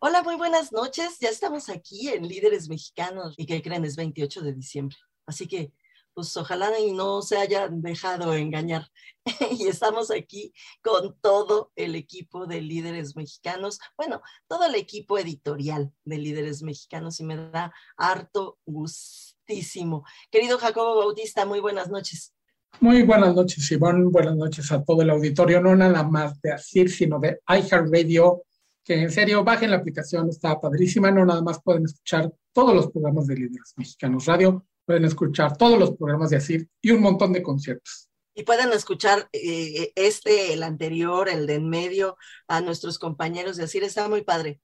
Hola, muy buenas noches. Ya estamos aquí en Líderes Mexicanos y que creen es 28 de diciembre. Así que, pues ojalá y no se hayan dejado engañar. y estamos aquí con todo el equipo de Líderes Mexicanos. Bueno, todo el equipo editorial de Líderes Mexicanos y me da harto gustísimo. Querido Jacobo Bautista, muy buenas noches. Muy buenas noches, Ivonne. Buenas noches a todo el auditorio, no nada más de ASIR, sino de iHeartRadio que en serio bajen la aplicación, está padrísima, no nada más pueden escuchar todos los programas de Líderes Mexicanos Radio, pueden escuchar todos los programas de ASIR y un montón de conciertos. Y pueden escuchar eh, este, el anterior, el de en medio, a nuestros compañeros de ASIR, está muy padre.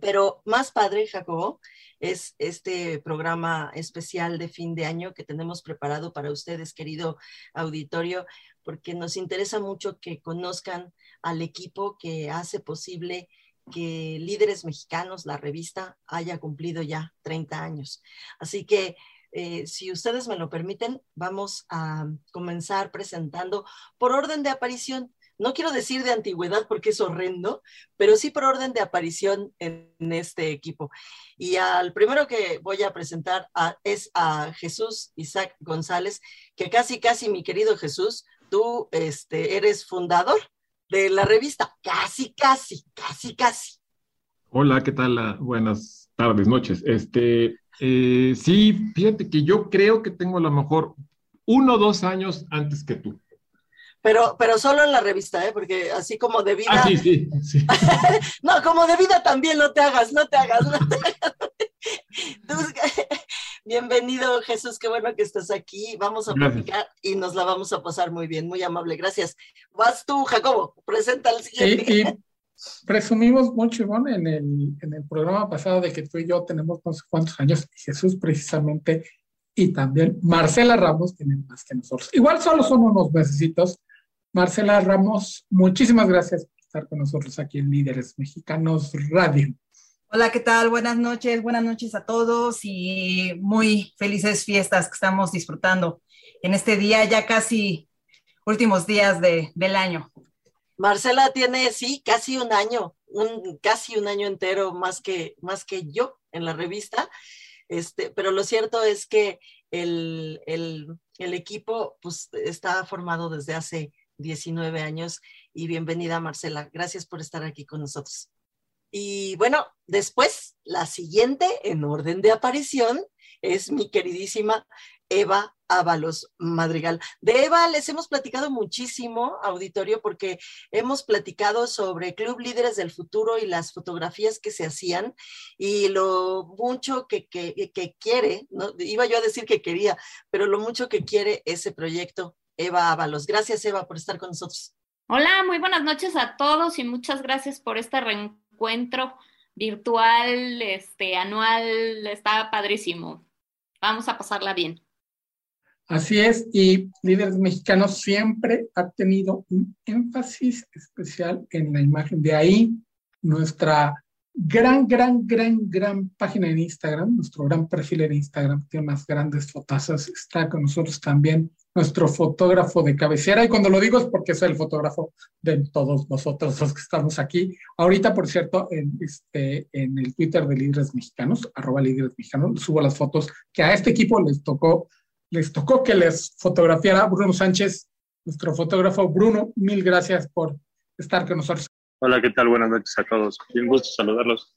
Pero más padre, Jacobo, es este programa especial de fin de año que tenemos preparado para ustedes, querido auditorio, porque nos interesa mucho que conozcan al equipo que hace posible que Líderes Mexicanos, la revista, haya cumplido ya 30 años. Así que, eh, si ustedes me lo permiten, vamos a comenzar presentando por orden de aparición. No quiero decir de antigüedad porque es horrendo, pero sí por orden de aparición en, este equipo. Y al primero que voy a presentar es a Jesús Isaac González, que casi, casi, mi querido Jesús, tú este, eres fundador de la revista. Casi, casi, casi, casi. Hola, ¿qué tal? Ah, buenas tardes, noches. Este, eh, sí, fíjate que yo creo que tengo a lo mejor uno o dos años antes que tú. Pero, pero solo en la revista, ¿eh? Porque así como de vida. Ah, sí, sí, sí. no, como de vida también, no te hagas, no te hagas, no te hagas. Bienvenido, Jesús, qué bueno que estás aquí. Vamos a platicar y nos la vamos a pasar muy bien, muy amable, gracias. Vas tú, Jacobo, presenta al siguiente. presumimos mucho, Ivonne, en el, en el programa pasado de que tú y yo tenemos no sé cuántos años, y Jesús precisamente, y también Marcela Ramos tienen más que nosotros. Igual solo son unos mesecitos. Marcela Ramos, muchísimas gracias por estar con nosotros aquí en Líderes Mexicanos Radio. Hola, ¿qué tal? Buenas noches, buenas noches a todos y muy felices fiestas que estamos disfrutando en este día, ya casi últimos días de, del año. Marcela tiene, sí, casi un año, un, casi un año entero más que, más que yo en la revista, este, pero lo cierto es que el, el, el equipo pues, está formado desde hace 19 años y bienvenida Marcela, gracias por estar aquí con nosotros. Y bueno, después, la siguiente en orden de aparición es mi queridísima Eva Ábalos Madrigal. De Eva les hemos platicado muchísimo, auditorio, porque hemos platicado sobre Club Líderes del Futuro y las fotografías que se hacían y lo mucho que, quiere, ¿no? iba yo a decir que quería, pero lo mucho que quiere ese proyecto, Eva Ábalos. Gracias, Eva, por estar con nosotros. Hola, muy buenas noches a todos y muchas gracias por esta reencuentro encuentro virtual, este, anual, está padrísimo. Vamos a pasarla bien. Así es, y Líderes Mexicanos siempre ha tenido un énfasis especial en la imagen. De ahí nuestra gran, gran, gran, gran página en Instagram, nuestro gran perfil en Instagram, tiene más grandes fotazas. Está con nosotros también nuestro fotógrafo de cabecera, y cuando lo digo es porque soy el fotógrafo de todos nosotros los que estamos aquí. Ahorita, por cierto, en, este, en el Twitter de Líderes Mexicanos, arroba Líderes Mexicanos, subo las fotos que a este equipo les tocó, les tocó que les fotografiara Bruno Sánchez, nuestro fotógrafo. Bruno, mil gracias por estar con nosotros. Hola, ¿qué tal? Buenas noches a todos. Un gusto saludarlos.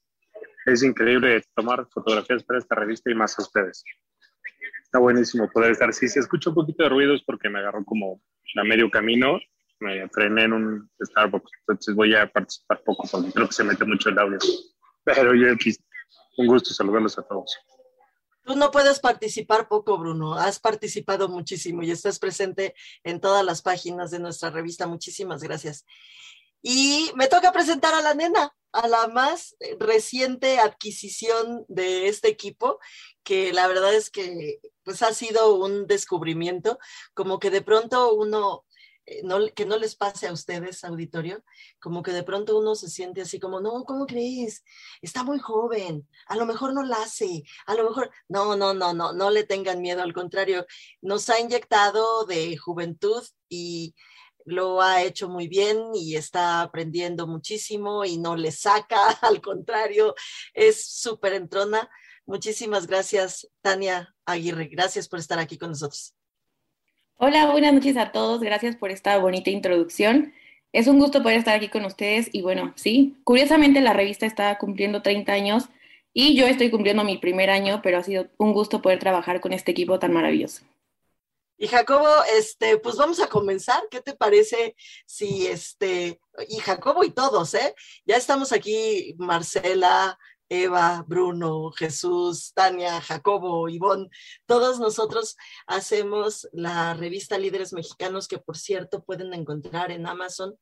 Es increíble tomar fotografías para esta revista y más a ustedes está buenísimo poder estar. Si se escucha un poquito de ruido es porque me agarró como a medio camino, me frené en un Starbucks, entonces voy a participar poco porque creo que se mete mucho el audio. Pero yo un gusto saludarlos a todos. Tú no puedes participar poco, Bruno. Has participado muchísimo y estás presente en todas las páginas de nuestra revista. Muchísimas gracias. Y me toca presentar a la nena, a la más reciente adquisición de este equipo, que la verdad es que pues ha sido un descubrimiento, como que de pronto uno eh, no, que no les pase a ustedes, auditorio, como que de pronto uno se siente así como, no, ¿cómo crees? Está muy joven, a lo mejor no la hace, a lo mejor, no, no, no, no, no le tengan miedo, al contrario, nos ha inyectado de juventud y lo ha hecho muy bien y está aprendiendo muchísimo y no le saca, al contrario, es súper entrona. Muchísimas gracias, Tania Aguirre. Gracias por estar aquí con nosotros. Hola, buenas noches a todos. Gracias por esta bonita introducción. Es un gusto poder estar aquí con ustedes y bueno, sí, curiosamente la revista está cumpliendo 30 años y yo estoy cumpliendo mi primer año, pero ha sido un gusto poder trabajar con este equipo tan maravilloso. Y Jacobo, este, pues vamos a comenzar. ¿Qué te parece si este, y Jacobo y todos, eh? Ya estamos aquí, Marcela, Eva, Bruno, Jesús, Tania, Jacobo, Ivonne, todos nosotros hacemos la revista Líderes Mexicanos, que por cierto pueden encontrar en Amazon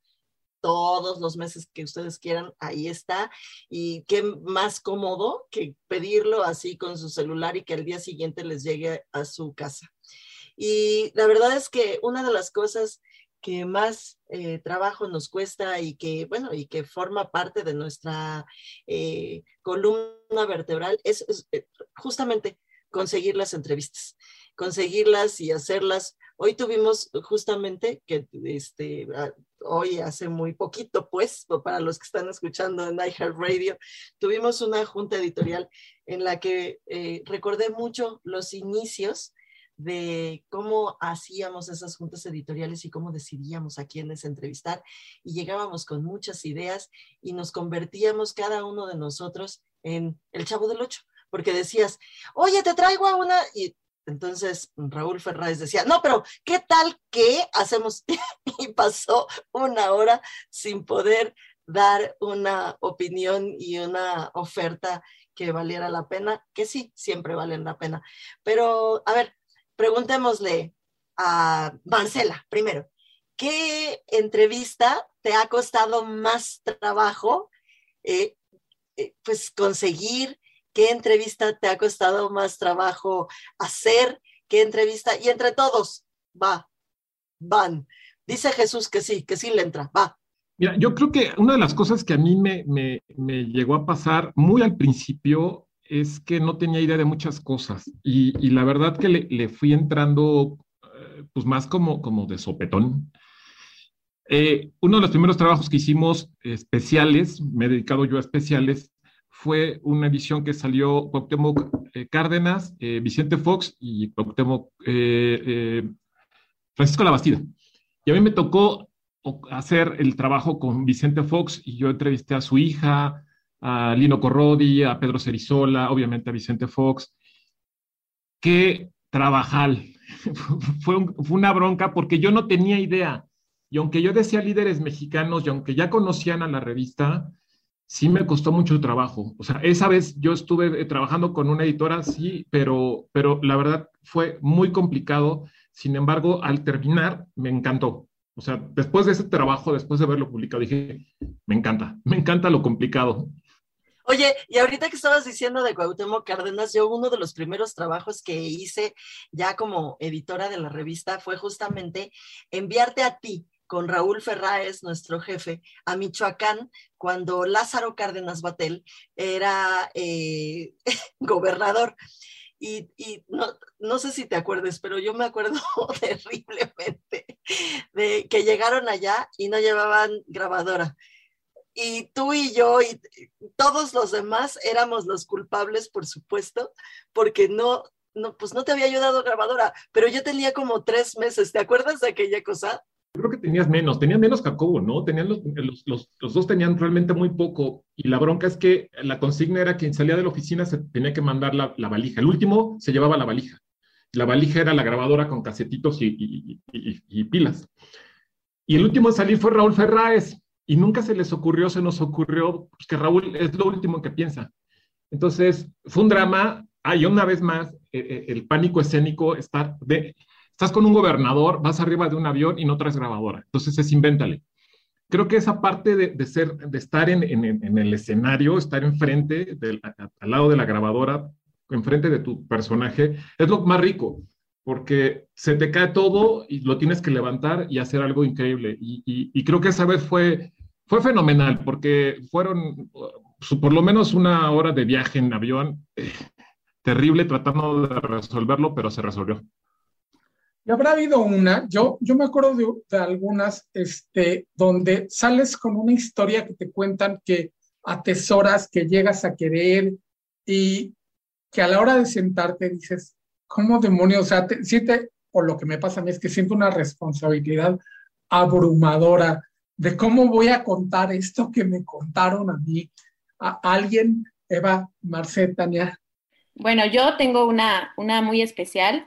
todos los meses que ustedes quieran, ahí está. Y qué más cómodo que pedirlo así con su celular y que al día siguiente les llegue a su casa. Y la verdad es que una de las cosas que más eh, trabajo nos cuesta y que, bueno, y que forma parte de nuestra eh, columna vertebral es, eh, justamente conseguir las entrevistas, conseguirlas y hacerlas. Hoy tuvimos justamente que, este, hoy hace muy poquito, pues, para los que están escuchando en iHeartRadio, tuvimos una junta editorial en la que recordé mucho los inicios de cómo hacíamos esas juntas editoriales y cómo decidíamos a quiénes entrevistar y llegábamos con muchas ideas y nos convertíamos cada uno de nosotros en el chavo del ocho, porque decías, oye, te traigo a una y entonces Raúl Ferráez decía, no, pero ¿qué tal que hacemos? y pasó una hora sin poder dar una opinión y una oferta que valiera la pena, que sí, siempre valen la pena. Pero, a ver, preguntémosle a Marcela primero, ¿qué entrevista te ha costado más trabajo eh, eh, pues conseguir? ¿Qué entrevista te ha costado más trabajo hacer? ¿Qué entrevista? Y entre todos, va, van. Dice Jesús que sí, que sí le entra, va. Yo creo que una de las cosas que a mí me, me, me llegó a pasar muy al principio es que no tenía idea de muchas cosas y, la verdad que le, fui entrando eh, pues más como, como de sopetón. Eh, uno de los primeros trabajos que hicimos especiales, me he dedicado yo a especiales, fue una edición que salió Cuauhtémoc eh, Cárdenas, Vicente Fox y Cuauhtémoc Francisco Labastida. Y a mí me tocó hacer el trabajo con Vicente Fox y yo entrevisté a su hija, a Lino Corrodi, a Pedro Cerizola, obviamente a Vicente Fox. Qué trabajal. fue, una bronca porque yo no tenía idea. Y aunque yo decía líderes mexicanos y aunque ya conocían a la revista, sí me costó mucho trabajo. O sea, esa vez yo estuve eh, trabajando con una editora, sí, pero, pero la verdad fue muy complicado. Sin embargo, al terminar, me encantó. O sea, después de ese trabajo, después de verlo publicado, dije, me encanta, me encanta lo complicado. Oye, y ahorita que estabas diciendo de Cuauhtémoc Cárdenas, yo uno de los primeros trabajos que hice ya como editora de la revista fue justamente enviarte a ti con Raúl Ferráez, nuestro jefe, a Michoacán, cuando Lázaro Cárdenas Batel era eh, gobernador. Y, no, no, sé si te acuerdes, pero yo me acuerdo terriblemente de que llegaron allá y no llevaban grabadora y tú y yo y todos los demás éramos los culpables, por supuesto, porque no, no, pues no te había ayudado grabadora, pero yo tenía como tres meses, ¿te acuerdas de aquella cosa? Creo que tenías menos, tenían menos Jacobo, ¿no? Tenían los, los, los, dos tenían realmente muy poco y la bronca es que la consigna era quien salía de la oficina se tenía que mandar la, la valija. El último se llevaba la valija. La valija era la grabadora con casetitos y, y, y, y pilas. Y el último en salir fue Raúl Ferráez, y nunca se les ocurrió, se nos ocurrió pues, que Raúl es lo último que piensa. Entonces, fue un drama. hay una vez más, eh, eh, el pánico escénico está de, estás con un gobernador, vas arriba de un avión y no traes grabadora. Entonces, es invéntale. creo que esa parte de, ser, de estar en, el escenario, estar enfrente, al lado de la grabadora, enfrente de tu personaje, es lo más rico, porque se te cae todo y lo tienes que levantar y hacer algo increíble. Y, creo que esa vez fue, fue fenomenal, porque fueron por lo menos una hora de viaje en avión, eh, terrible tratando de resolverlo, pero se resolvió. Y habrá habido una, yo, yo me acuerdo de, algunas, este, donde sales con una historia que te cuentan que atesoras, que llegas a querer y que a la hora de sentarte dices, ¿cómo demonios? O sea, te, siente, o lo que me pasa a mí es que siento una responsabilidad abrumadora de cómo voy a contar esto que me contaron a mí, a alguien, Eva, Marcet, Tania. Bueno, yo tengo una, una muy especial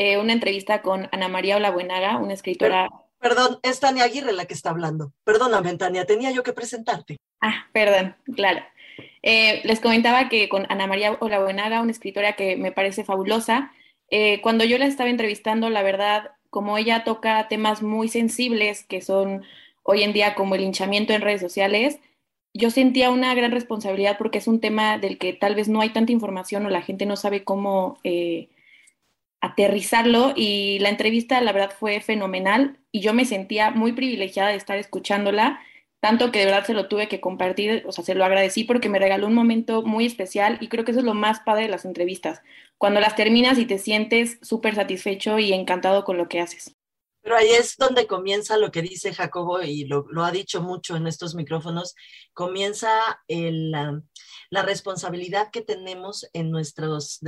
eh, una entrevista con Ana María Olabuenaga, una escritora. Perdón, es Tania Aguirre la que está hablando. Perdóname, Tania, tenía yo que presentarte. Ah, perdón, claro. Eh, les comentaba que con Ana María Olabuenaga, una escritora que me parece fabulosa, eh, cuando yo la estaba entrevistando, la verdad, como ella toca temas muy sensibles que son hoy en día como el hinchamiento en redes sociales, yo sentía una gran responsabilidad porque es un tema del que tal vez no hay tanta información o la gente no sabe cómo aterrizarlo. Y la entrevista la verdad fue fenomenal y yo me sentía muy privilegiada de estar escuchándola, tanto que de verdad se lo tuve que compartir, o sea, se lo agradecí porque me regaló un momento muy especial y creo que eso es lo más padre de las entrevistas, cuando las terminas y te sientes súper satisfecho y encantado con lo que haces. Pero ahí es donde comienza lo que dice Jacobo y lo, lo ha dicho mucho en estos micrófonos, comienza el, la responsabilidad que tenemos en nuestros,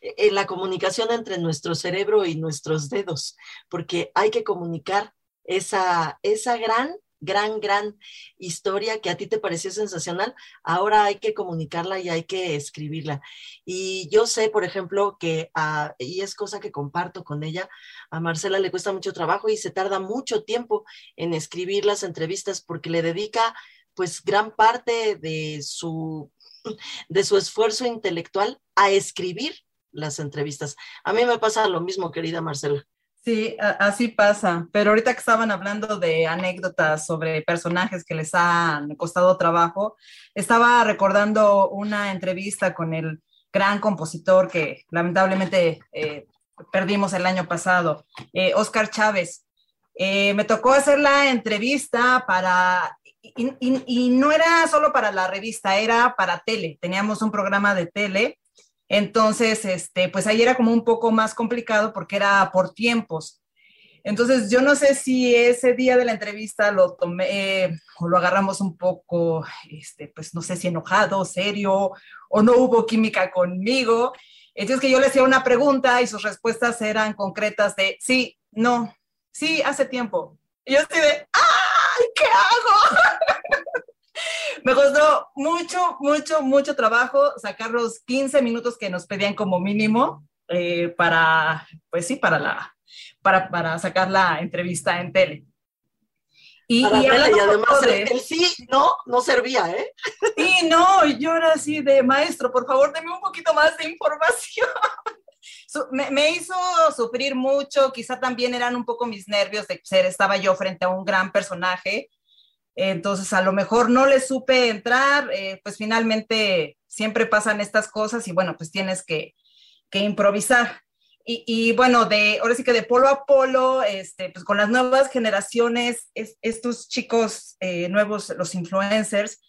en la comunicación entre nuestro cerebro y nuestros dedos, porque hay que comunicar esa, esa gran gran, gran historia que a ti te pareció sensacional, ahora hay que comunicarla y hay que escribirla. Y yo sé, por ejemplo, que, y es cosa que comparto con ella, a Marcela le cuesta mucho trabajo y se tarda mucho tiempo en escribir las entrevistas porque le dedica pues gran parte de su, de su esfuerzo intelectual a escribir las entrevistas. A mí me pasa lo mismo, querida Marcela. Sí, así pasa. Pero ahorita que estaban hablando de anécdotas sobre personajes que les han costado trabajo, estaba recordando una entrevista con el gran compositor que lamentablemente eh, perdimos el año pasado, Oscar eh, Chávez. Eh, me tocó hacer la entrevista para y, no era solo para la revista, era para tele. Teníamos un programa de tele. Entonces, este, pues ahí era como un poco más complicado porque era por tiempos. Entonces, yo no sé si ese día de la entrevista lo tomé o lo agarramos un poco, este, pues no sé si enojado, serio, o no hubo química conmigo. Entonces, que yo le hacía una pregunta y sus respuestas eran concretas de sí, no, sí, hace tiempo. Y yo estoy de, ¡ay, qué hago! Me costó mucho, mucho, mucho trabajo sacar los 15 minutos que nos pedían como mínimo eh, para, pues sí, para, la, para, para sacar la entrevista en tele. Y, y, además el, sí, no, no servía, ¿eh? Sí, no, yo era así de maestro, por favor, deme un poquito más de información. me, me, hizo sufrir mucho, quizá también eran un poco mis nervios de ser, estaba yo frente a un gran personaje entonces, a lo mejor no le supe entrar, eh, pues finalmente siempre pasan estas cosas y bueno, pues tienes que, improvisar. Y, bueno, de, ahora sí que de polo a polo, este, pues con las nuevas generaciones, estos chicos eh, nuevos, los influencers,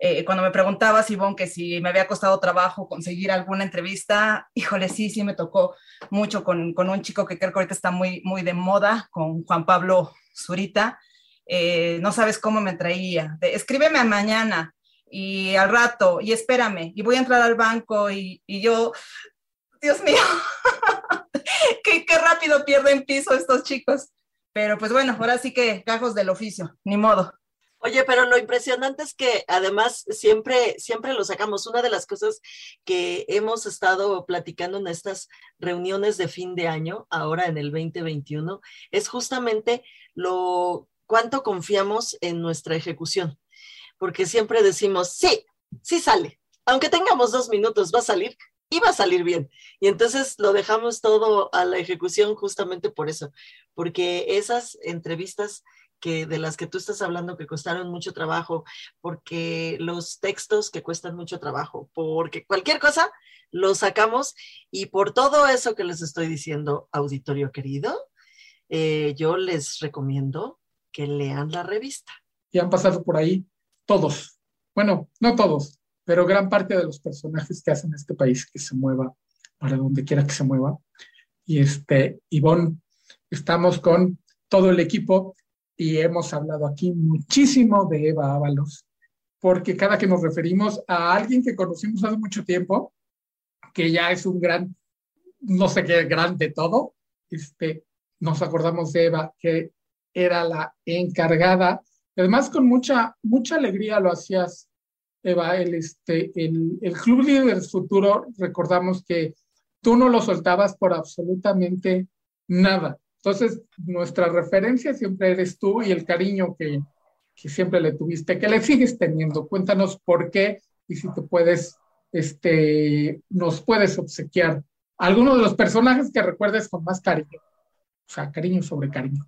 eh, cuando me preguntaba, Ivonne, que si me había costado trabajo conseguir alguna entrevista, híjole, sí, sí me tocó mucho con, con un chico que creo que ahorita está muy, muy de moda, con Juan Pablo Zurita. Eh, no sabes cómo me traía. escríbeme mañana y al rato y espérame y voy a entrar al banco y, yo, Dios mío, qué, rápido pierden piso estos chicos. Pero pues bueno, ahora sí que cajos del oficio, ni modo. Oye, pero lo impresionante es que además siempre, siempre lo sacamos. Una de las cosas que hemos estado platicando en estas reuniones de fin de año, ahora en el 2021, es justamente lo cuánto confiamos en nuestra ejecución, porque siempre decimos, sí, sí sale, aunque tengamos dos minutos, va a salir y va a salir bien. Y entonces lo dejamos todo a la ejecución justamente por eso, porque esas entrevistas que de las que tú estás hablando que costaron mucho trabajo, porque los textos que cuestan mucho trabajo, porque cualquier cosa lo sacamos y por todo eso que les estoy diciendo, auditorio querido, eh, yo les recomiendo que lean la revista. Y han pasado por ahí todos, bueno, no todos, pero gran parte de los personajes que hacen este país que se mueva para donde quiera que se mueva. Y este, Ivonne, estamos con todo el equipo y hemos hablado aquí muchísimo de Eva Ábalos, porque cada que nos referimos a alguien que conocimos hace mucho tiempo, que ya es un gran, no sé qué, gran de todo, este, nos acordamos de Eva, que era la encargada, además con mucha, mucha alegría lo hacías, Eva, el, este, el, el Club Líderes Futuro, recordamos que tú no lo soltabas por absolutamente nada. Entonces, nuestra referencia siempre eres tú y el cariño que, que siempre le tuviste, que le sigues teniendo. Cuéntanos por qué y si te puedes, este, nos puedes obsequiar alguno de los personajes que recuerdes con más cariño. O sea, cariño sobre cariño.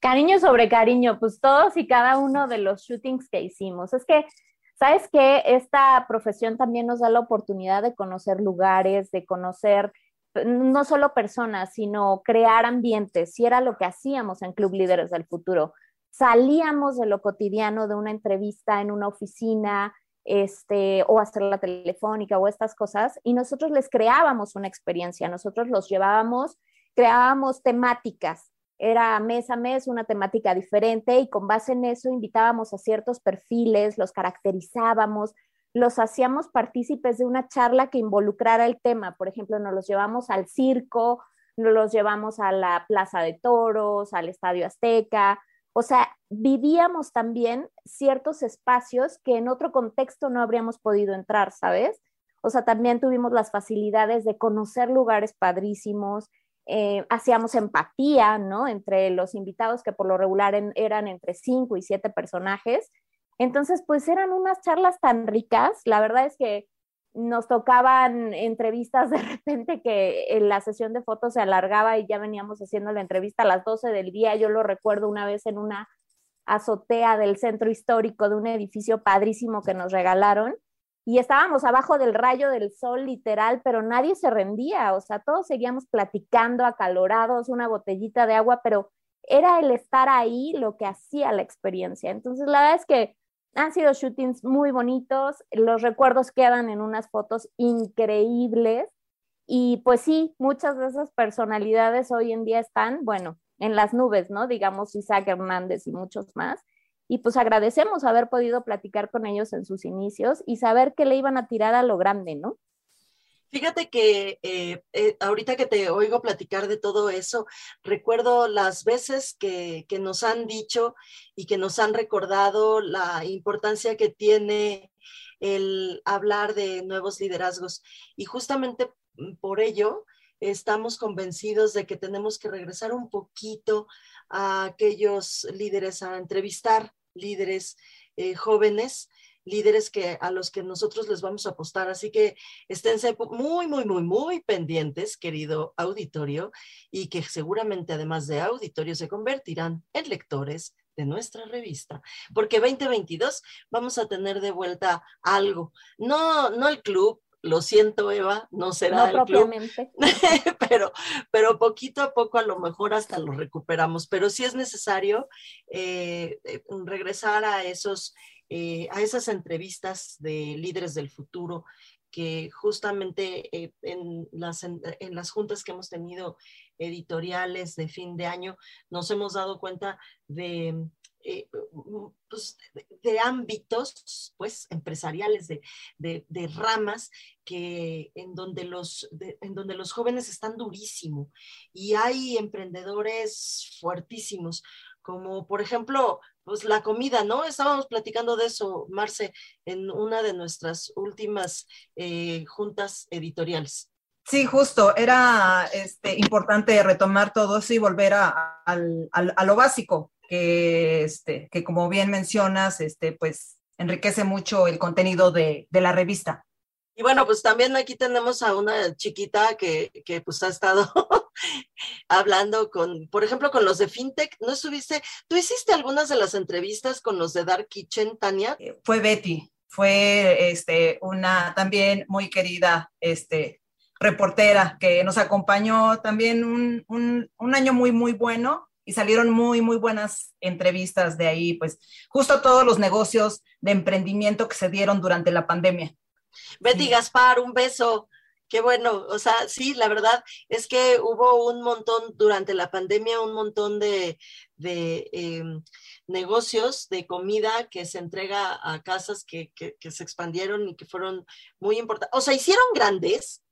Cariño sobre cariño, pues todos y cada uno de los shootings que hicimos. Es que, ¿sabes qué? Esta profesión también nos da la oportunidad de conocer lugares, de conocer no solo personas, sino crear ambientes, y era lo que hacíamos en Club Líderes del Futuro. Salíamos de lo cotidiano de una entrevista en una oficina, este, o hacer la telefónica o estas cosas, y nosotros les creábamos una experiencia, nosotros los llevábamos, creábamos temáticas, era mes a mes una temática diferente y con base en eso invitábamos a ciertos perfiles, los caracterizábamos, los hacíamos partícipes de una charla que involucrara el tema. Por ejemplo, nos los llevamos al circo, nos los llevamos a la Plaza de Toros, al Estadio Azteca. O sea, vivíamos también ciertos espacios que en otro contexto no habríamos podido entrar, ¿sabes? O sea, también tuvimos las facilidades de conocer lugares padrísimos, eh, hacíamos empatía, ¿no? Entre los invitados que por lo regular eran entre cinco y siete personajes entonces, pues eran unas charlas tan ricas, la verdad es que nos tocaban entrevistas de repente que en la sesión de fotos se alargaba y ya veníamos haciendo la entrevista a las 12 del día. Yo lo recuerdo una vez en una azotea del centro histórico de un edificio padrísimo que nos regalaron y estábamos abajo del rayo del sol literal, pero nadie se rendía, o sea, todos seguíamos platicando acalorados, una botellita de agua, pero era el estar ahí lo que hacía la experiencia. Entonces, la verdad es que han sido shootings muy bonitos, los recuerdos quedan en unas fotos increíbles y pues sí, muchas de esas personalidades hoy en día están, bueno, en las nubes, ¿no? Digamos Isaac Hernández y muchos más. Y pues agradecemos haber podido platicar con ellos en sus inicios y saber que le iban a tirar a lo grande, ¿no? Fíjate que eh, eh, ahorita que te oigo platicar de todo eso, recuerdo las veces que, que, nos han dicho y que nos han recordado la importancia que tiene el hablar de nuevos liderazgos. Y justamente por ello estamos convencidos de que tenemos que regresar un poquito a aquellos líderes, a entrevistar líderes eh, jóvenes líderes que, a los que nosotros les vamos a apostar. Así que esténse muy, muy, muy, muy pendientes, querido auditorio, y que seguramente además de auditorio se convertirán en lectores de nuestra revista, porque 2022 vamos a tener de vuelta algo, no, no el club, lo siento, Eva, no será el club, pero, pero poquito a poco a lo mejor hasta lo recuperamos. Pero sí es necesario eh, eh, regresar a esos eh, a esas entrevistas de líderes del futuro que justamente eh, en, las, en, las juntas que hemos tenido editoriales de fin de año nos hemos dado cuenta de, eh, pues, de, ámbitos pues empresariales, de, de, ramas que en donde, los, en donde los jóvenes están durísimo y hay emprendedores fuertísimos como por ejemplo, pues la comida, ¿no? Estábamos platicando de eso, Marce, en una de nuestras últimas eh, juntas editoriales. Sí, justo, era este, importante retomar todo eso y volver a, a, lo básico, que, este, que como bien mencionas, este, pues enriquece mucho el contenido de, de la revista. Y bueno, pues también aquí tenemos a una chiquita que, que pues ha estado hablando con, por ejemplo, con los de FinTech. ¿No estuviste? ¿Tú hiciste algunas de las entrevistas con los de Dark Kitchen, Tania? Eh, fue Betty, fue este, una también muy querida este, reportera que nos acompañó también un, un, un año muy, muy bueno y salieron muy, muy buenas entrevistas de ahí, pues justo todos los negocios de emprendimiento que se dieron durante la pandemia. Betty Gaspar, un beso. Qué bueno, o sea, sí, la verdad es que hubo un montón durante la pandemia, un montón de, de em, negocios de comida que se entrega a casas que, que, que se expandieron y que fueron muy importantes. O sea, hicieron grandes,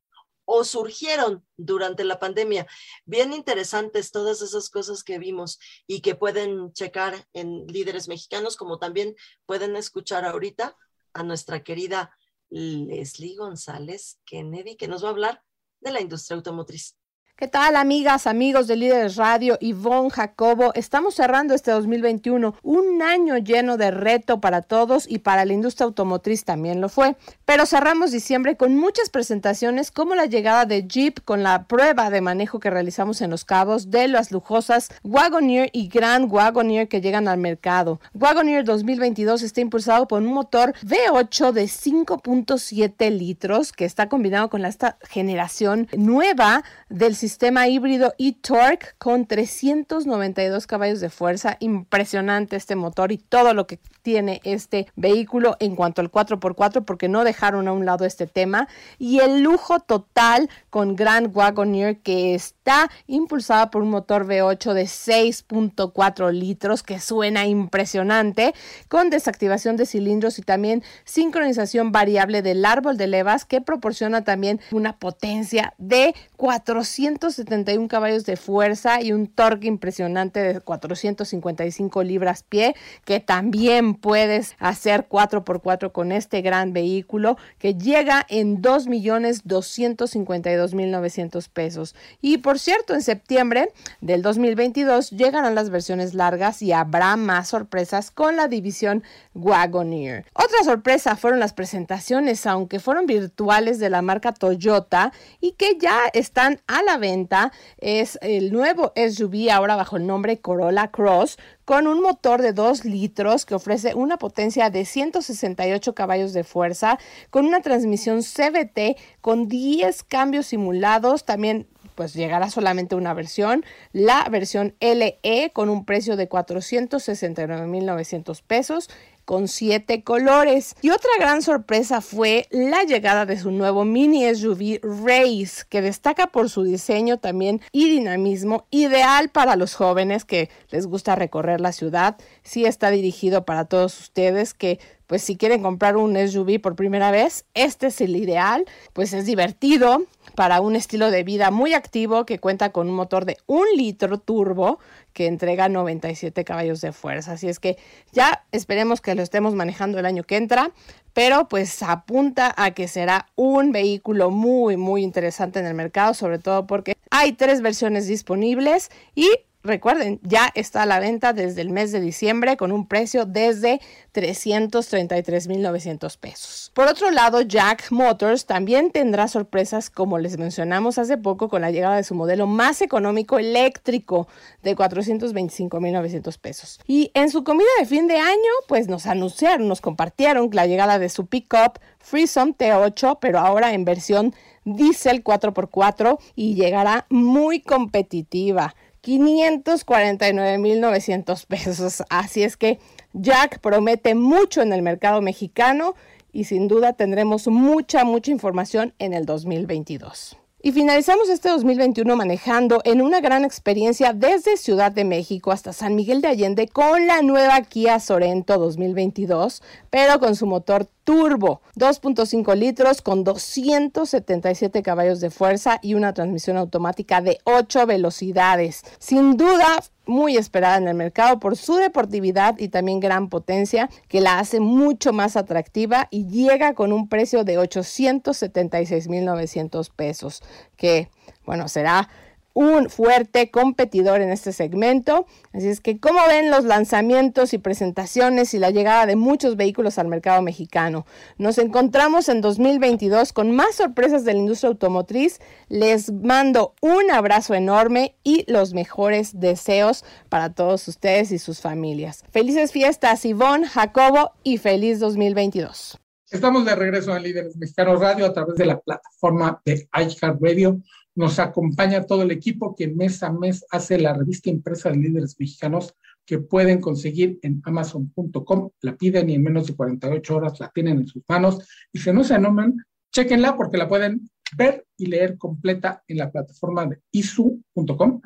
o surgieron durante la pandemia. Bien interesantes todas esas cosas que vimos y que pueden checar en líderes mexicanos, como también pueden escuchar ahorita a nuestra querida Leslie González Kennedy, que nos va a hablar de la industria automotriz. ¿Qué tal, amigas, amigos de Líderes Radio? Ivonne Jacobo, estamos cerrando este 2021, un año lleno de reto para todos y para la industria automotriz también lo fue. Pero cerramos diciembre con muchas presentaciones como la llegada de Jeep con la prueba de manejo que realizamos en Los Cabos de las lujosas Wagoneer y Grand Wagoneer que llegan al mercado. Wagoneer 2022 está impulsado por un motor V8 de 5.7 litros que está combinado con esta generación nueva del sistema híbrido e-Torque con 392 caballos de fuerza. Impresionante este motor y todo lo que tiene este vehículo en cuanto al 4x4 porque no dejaron a un lado este tema. Y el lujo total con Grand Wagoneer que está impulsada por un motor V8 de 6.4 litros que suena impresionante con desactivación de cilindros y también sincronización variable del árbol de levas que proporciona también una potencia de 400 171 caballos de fuerza y un torque impresionante de 455 libras pie, que también puedes hacer 4x4 con este gran vehículo que llega en 2.252.900 pesos. Y por cierto, en septiembre del 2022 llegarán las versiones largas y habrá más sorpresas con la división Wagoneer. Otra sorpresa fueron las presentaciones, aunque fueron virtuales de la marca Toyota y que ya están a la venta es el nuevo SUV ahora bajo el nombre Corolla Cross con un motor de 2 litros que ofrece una potencia de 168 caballos de fuerza, con una transmisión CVT con 10 cambios simulados, también pues llegará solamente una versión, la versión LE con un precio de 469.900 pesos con siete colores. Y otra gran sorpresa fue la llegada de su nuevo mini SUV Race, que destaca por su diseño también y dinamismo, ideal para los jóvenes que les gusta recorrer la ciudad. Sí está dirigido para todos ustedes que pues si quieren comprar un SUV por primera vez, este es el ideal, pues es divertido para un estilo de vida muy activo que cuenta con un motor de un litro turbo que entrega 97 caballos de fuerza. Así es que ya esperemos que lo estemos manejando el año que entra, pero pues apunta a que será un vehículo muy, muy interesante en el mercado, sobre todo porque hay tres versiones disponibles y recuerden, ya está a la venta desde el mes de diciembre con un precio desde 333.900 pesos. Por otro lado, Jack Motors también tendrá sorpresas como les mencionamos hace poco con la llegada de su modelo más económico eléctrico de 425.900 pesos. Y en su comida de fin de año, pues nos anunciaron, nos compartieron la llegada de su pickup Freesome T8, pero ahora en versión diesel 4x4 y llegará muy competitiva 549.900 pesos. Así es que Jack promete mucho en el mercado mexicano y sin duda tendremos mucha, mucha información en el 2022. Y finalizamos este 2021 manejando en una gran experiencia desde Ciudad de México hasta San Miguel de Allende con la nueva Kia Sorento 2022, pero con su motor turbo, 2.5 litros con 277 caballos de fuerza y una transmisión automática de 8 velocidades. Sin duda, muy esperada en el mercado por su deportividad y también gran potencia que la hace mucho más atractiva y llega con un precio de 876.900 pesos, que bueno, será un fuerte competidor en este segmento. Así es que, ¿cómo ven los lanzamientos y presentaciones y la llegada de muchos vehículos al mercado mexicano? Nos encontramos en 2022 con más sorpresas de la industria automotriz. Les mando un abrazo enorme y los mejores deseos para todos ustedes y sus familias. Felices fiestas, Ivonne, Jacobo y feliz 2022. Estamos de regreso en Líderes Mexicanos Radio a través de la plataforma de iHeartRadio. Nos acompaña todo el equipo que mes a mes hace la revista impresa de líderes mexicanos que pueden conseguir en amazon.com. La piden y en menos de 48 horas la tienen en sus manos. Y si no se anoman, chequenla porque la pueden ver y leer completa en la plataforma de isu.com.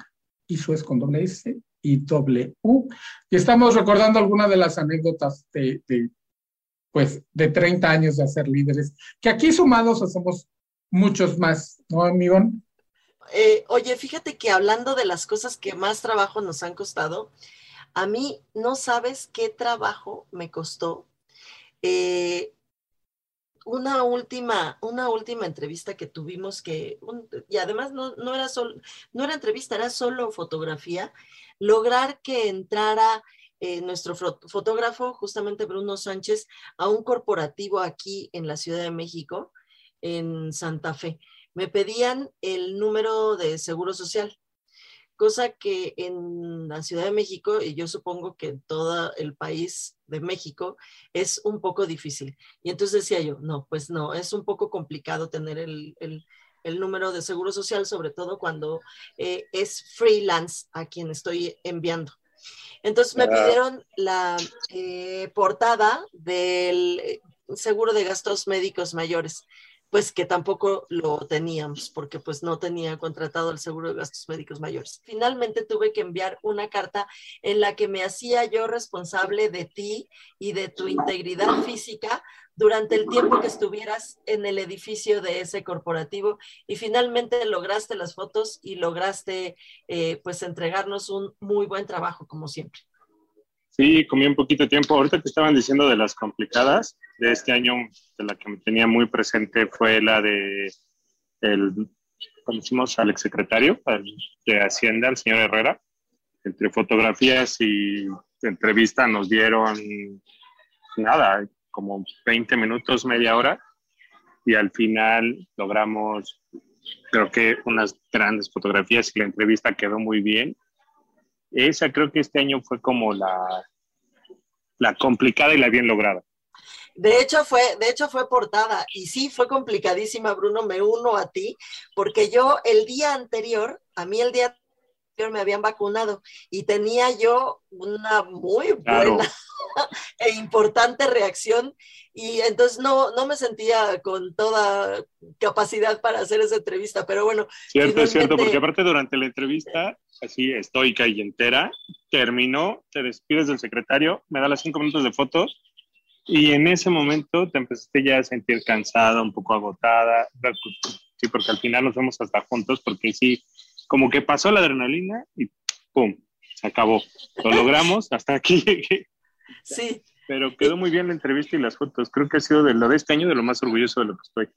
Isu es con doble S y doble U. Y estamos recordando algunas de las anécdotas de, de pues de 30 años de hacer líderes, que aquí sumados hacemos muchos más, ¿no, amigo? Eh, oye, fíjate que hablando de las cosas que más trabajo nos han costado, a mí no sabes qué trabajo me costó. Eh, una última, una última entrevista que tuvimos que, y además no, no, era solo, no era entrevista, era solo fotografía, lograr que entrara eh, nuestro fotógrafo, justamente Bruno Sánchez, a un corporativo aquí en la Ciudad de México, en Santa Fe. Me pedían el número de seguro social, cosa que en la Ciudad de México, y yo supongo que en todo el país de México, es un poco difícil. Y entonces decía yo, no, pues no, es un poco complicado tener el, número de seguro social, sobre todo cuando eh, es freelance a quien estoy enviando. Entonces me pidieron la eh, portada del eh, seguro de gastos médicos mayores, pues que tampoco lo teníamos porque pues no tenía contratado el seguro de gastos médicos mayores. Finalmente tuve que enviar una carta en la que me hacía yo responsable de ti y de tu integridad física durante el tiempo que estuvieras en el edificio de ese corporativo y finalmente lograste las fotos y lograste eh, pues entregarnos un muy buen trabajo como siempre. Sí, comí un poquito de tiempo. Ahorita que estaban diciendo de las complicadas de este año, de la que me tenía muy presente fue la de el conocimos al exsecretario de Hacienda, el señor Herrera. Entre fotografías y entrevista nos dieron nada, como 20 minutos, media hora, y al final logramos, creo que unas grandes fotografías y la entrevista quedó muy bien. Esa creo que este año fue como la, la complicada y la bien lograda. De hecho fue, de hecho fue portada y sí fue complicadísima, Bruno, me uno a ti, porque yo el día anterior, a mí el día me habían vacunado y tenía yo una muy buena e importante reacción y entonces no, no me sentía con toda capacidad para hacer esa entrevista, pero bueno. Cierto, es cierto, porque aparte durante la entrevista, así estoica y entera, terminó, te despides del secretario, me da las cinco minutos de fotos y en ese momento te empezaste ya a sentir cansada, un poco agotada, sí, porque al final nos vemos hasta juntos, porque sí, como que pasó la adrenalina y ¡pum! Se acabó. Lo logramos, hasta aquí llegué. Sí. Pero quedó muy bien la entrevista y las fotos. Creo que ha sido de lo de este año de lo más orgulloso de lo que estoy.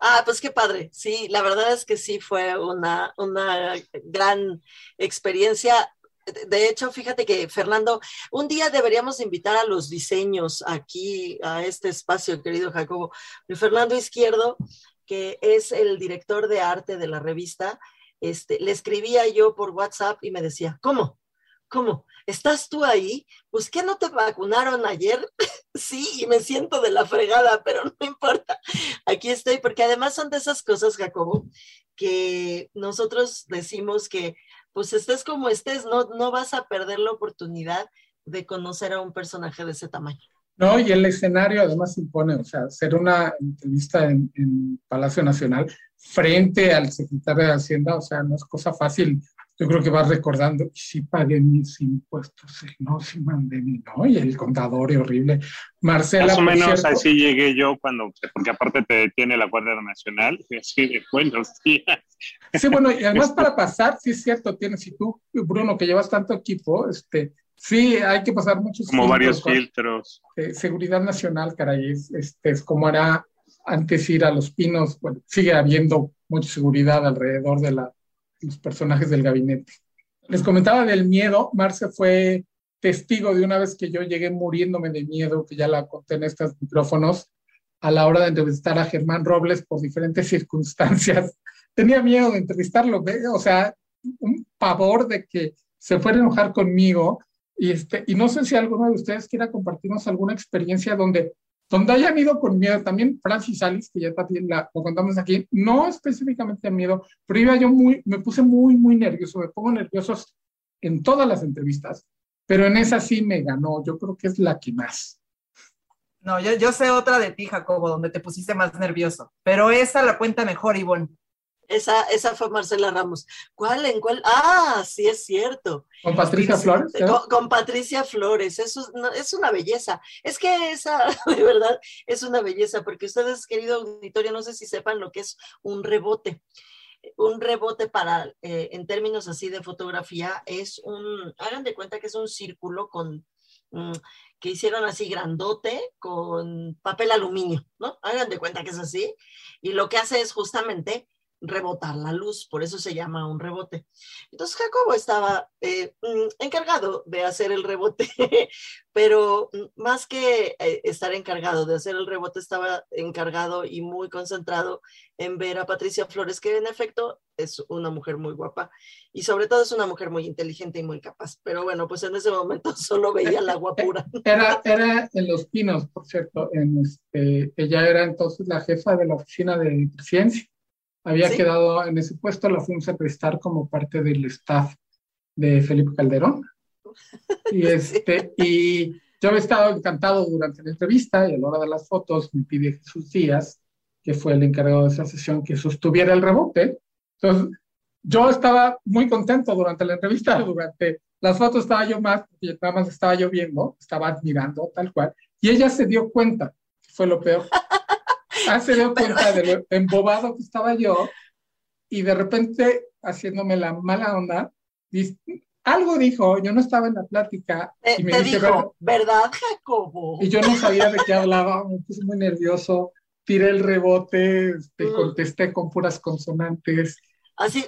Ah, pues qué padre. Sí, la verdad es que sí fue una, una gran experiencia. De hecho, fíjate que Fernando, un día deberíamos invitar a los diseños aquí a este espacio, querido Jacobo. Fernando Izquierdo, que es el director de arte de la revista, este, le escribía yo por WhatsApp y me decía, ¿cómo? ¿Cómo? ¿Estás tú ahí? Pues que no te vacunaron ayer. sí, y me siento de la fregada, pero no importa. Aquí estoy, porque además son de esas cosas, Jacobo, que nosotros decimos que pues estés como estés, no, no vas a perder la oportunidad de conocer a un personaje de ese tamaño. No, y el escenario además impone, o sea, hacer una entrevista en, en Palacio Nacional frente al secretario de Hacienda, o sea, no es cosa fácil. Yo creo que vas recordando, sí pagué mis impuestos, no, sí mandé mi, no, y el contador y horrible. Marcela. Más o menos así llegué yo cuando, porque aparte te detiene la Guardia Nacional, y así de buenos días. Sí, bueno, y además para pasar, sí es cierto, tienes, si tú, Bruno, que llevas tanto equipo, este, sí, hay que pasar muchos Como varios filtros. seguridad nacional, caray, es, este, es como era antes ir a Los Pinos, bueno, sigue habiendo mucha seguridad alrededor de la, los personajes del gabinete. Les comentaba del miedo, Marce fue testigo de una vez que yo llegué muriéndome de miedo, que ya la conté en estos micrófonos, a la hora de entrevistar a Germán Robles por diferentes circunstancias. Tenía miedo de entrevistarlo, o sea, un pavor de que se fuera a enojar conmigo. Y, este, y no sé si alguno de ustedes quiera compartirnos alguna experiencia donde, donde hayan ido con miedo. También Francis Alice, que ya también la, lo contamos aquí, no específicamente miedo, pero iba yo muy, me puse muy, muy nervioso. Me pongo nervioso en todas las entrevistas, pero en esa sí me ganó. Yo creo que es la que más. No, yo, yo sé otra de ti, Jacobo, donde te pusiste más nervioso, pero esa la cuenta mejor, Ivonne. Esa, esa fue Marcela Ramos. ¿Cuál? ¿En cuál? Ah, sí es cierto. Con Patricia Flores. Con, Patricia Flores. Eso es, una belleza. Es que esa, de verdad, es una belleza, porque ustedes, querido auditorio, no sé si sepan lo que es un rebote. Un rebote para, eh, en términos así de fotografía, es un, hagan de cuenta que es un círculo con, mm, que hicieron así grandote con papel aluminio, ¿no? Hagan de cuenta que es así. Y lo que hace es justamente rebotar la luz, por eso se llama un rebote. Entonces Jacobo estaba eh, mm, encargado de hacer el rebote, pero mm, más que eh, estar encargado de hacer el rebote, estaba encargado y muy concentrado en ver a Patricia Flores, que en efecto es una mujer muy guapa y sobre todo es una mujer muy inteligente y muy capaz. Pero bueno, pues en ese momento solo veía la guapura. Era, era en Los Pinos, por cierto, este, ella era entonces la jefa de la oficina de ciencia había quedado en ese puesto, la fuimos a prestar como parte del staff de Felipe Calderón. Y, este, y yo había estado encantado durante la entrevista y a la hora de las fotos me pide Jesús Díaz, que fue el encargado de esa sesión, que sostuviera el rebote. Entonces, yo estaba muy contento durante la entrevista, durante las fotos estaba yo más, nada más estaba yo viendo, estaba admirando tal cual, y ella se dio cuenta, que fue lo peor, Se dio cuenta de lo embobado que estaba yo y de repente haciéndome la mala onda, algo dijo, yo no estaba en la plática. y me dijo, ¿verdad, Jacobo? Y yo no sabía de qué hablaba, me puse muy nervioso, tiré el rebote, te este, mm. contesté con puras consonantes. Así,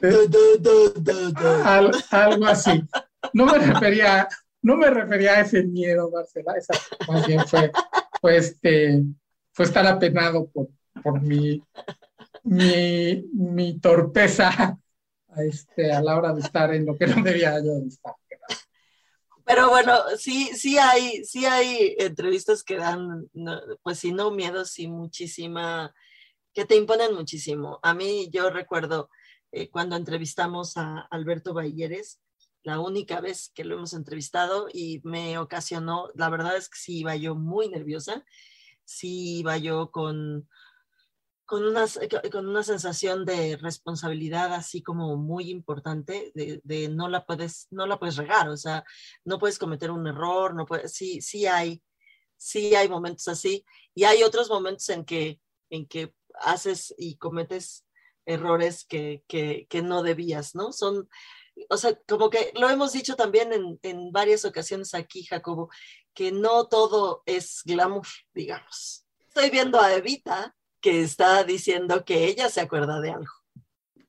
algo así. No me refería, no me refería a ese miedo, Marcela, esa más bien fue, fue este, fue estar apenado por, por mi, mi, mi torpeza este, a la hora de estar en lo que no debía yo estar. Pero bueno, sí, sí hay, sí hay entrevistas que dan, pues si no miedo, sí muchísima, que te imponen muchísimo. A mí yo recuerdo eh, cuando entrevistamos a Alberto Balleres, la única vez que lo hemos entrevistado y me ocasionó, la verdad es que sí iba yo muy nerviosa sí iba yo con, con, una, con una sensación de responsabilidad así como muy importante, de, no, la puedes, no la puedes regar, o sea, no puedes cometer un error, no puedes, sí, sí hay, sí hay momentos así, y hay otros momentos en que, en que haces y cometes errores que, que, que no debías, ¿no? Son, o sea, como que lo hemos dicho también en, en varias ocasiones aquí, Jacobo, que no todo es glamour, digamos. Estoy viendo a Evita que está diciendo que ella se acuerda de algo.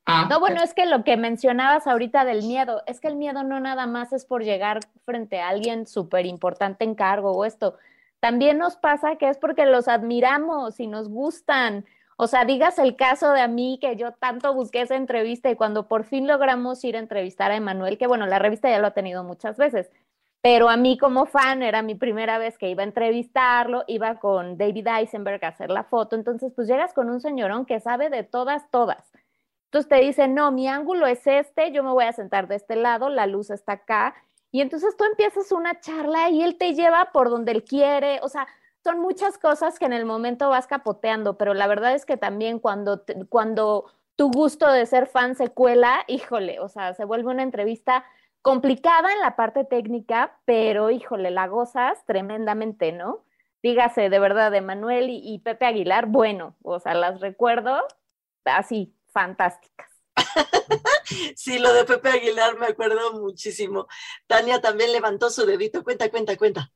Ah, no, bueno, es que lo que mencionabas ahorita del miedo, es que el miedo no nada más es por llegar frente a alguien súper importante en cargo o esto. También nos pasa que es porque los admiramos y nos gustan. O sea, digas el caso de a mí que yo tanto busqué esa entrevista y cuando por fin logramos ir a entrevistar a Emanuel, que bueno, la revista ya lo ha tenido muchas veces, pero a mí como fan era mi primera vez que iba a entrevistarlo, iba con David Eisenberg a hacer la foto, entonces pues llegas con un señorón que sabe de todas, todas. Entonces te dice, no, mi ángulo es este, yo me voy a sentar de este lado, la luz está acá, y entonces tú empiezas una charla y él te lleva por donde él quiere, o sea, son muchas cosas que en el momento vas capoteando, pero la verdad es que también cuando, cuando tu gusto de ser fan se cuela, híjole, o sea, se vuelve una entrevista complicada en la parte técnica, pero híjole, la gozas tremendamente, ¿no? Dígase de verdad de Manuel y, Pepe Aguilar, bueno, o sea, las recuerdo así, fantásticas. sí, lo de Pepe Aguilar me acuerdo muchísimo. Tania también levantó su dedito, cuenta, cuenta, cuenta.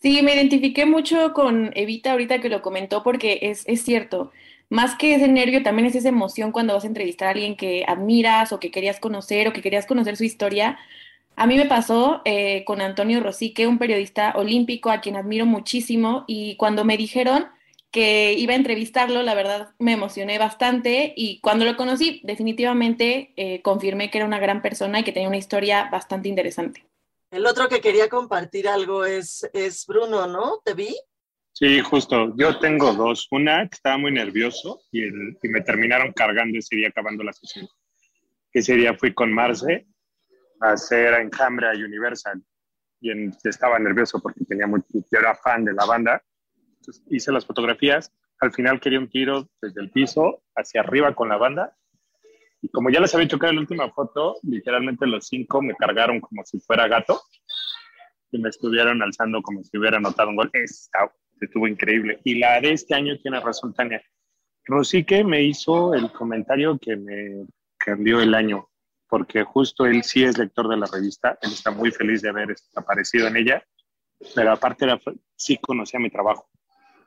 Sí, me identifiqué mucho con Evita ahorita que lo comentó porque es, es cierto. más que ese nervio, también es esa emoción cuando vas a entrevistar a alguien que admiras o que querías conocer o que querías conocer su historia. A mí me pasó eh, con Antonio Rosique, un periodista olímpico a quien admiro muchísimo, y cuando me dijeron que iba a entrevistarlo, la verdad me emocioné bastante y cuando lo conocí definitivamente eh, confirmé que era una gran persona y que tenía una historia bastante interesante. El otro que quería compartir algo es, es Bruno, ¿no? ¿Te vi? Sí, justo. Yo tengo dos. Una que estaba muy nervioso y, y me terminaron cargando ese día acabando la sesión. Ese día fui con Marce a hacer Enjambre a Universal y estaba nervioso porque tenía muy, yo era fan de la banda. Entonces hice las fotografías. Al final quería un tiro desde el piso hacia arriba con la banda. Y como ya les había chocado la última foto, literalmente los cinco me cargaron como si fuera gato y me estuvieron alzando como si hubiera anotado un gol. Está estuvo increíble. Y la de este año tiene razón, Tania. Rosique me hizo el comentario que me cambió el año, porque justo él sí es lector de la revista, él está muy feliz de haber aparecido en ella, pero aparte era, sí conocía mi trabajo.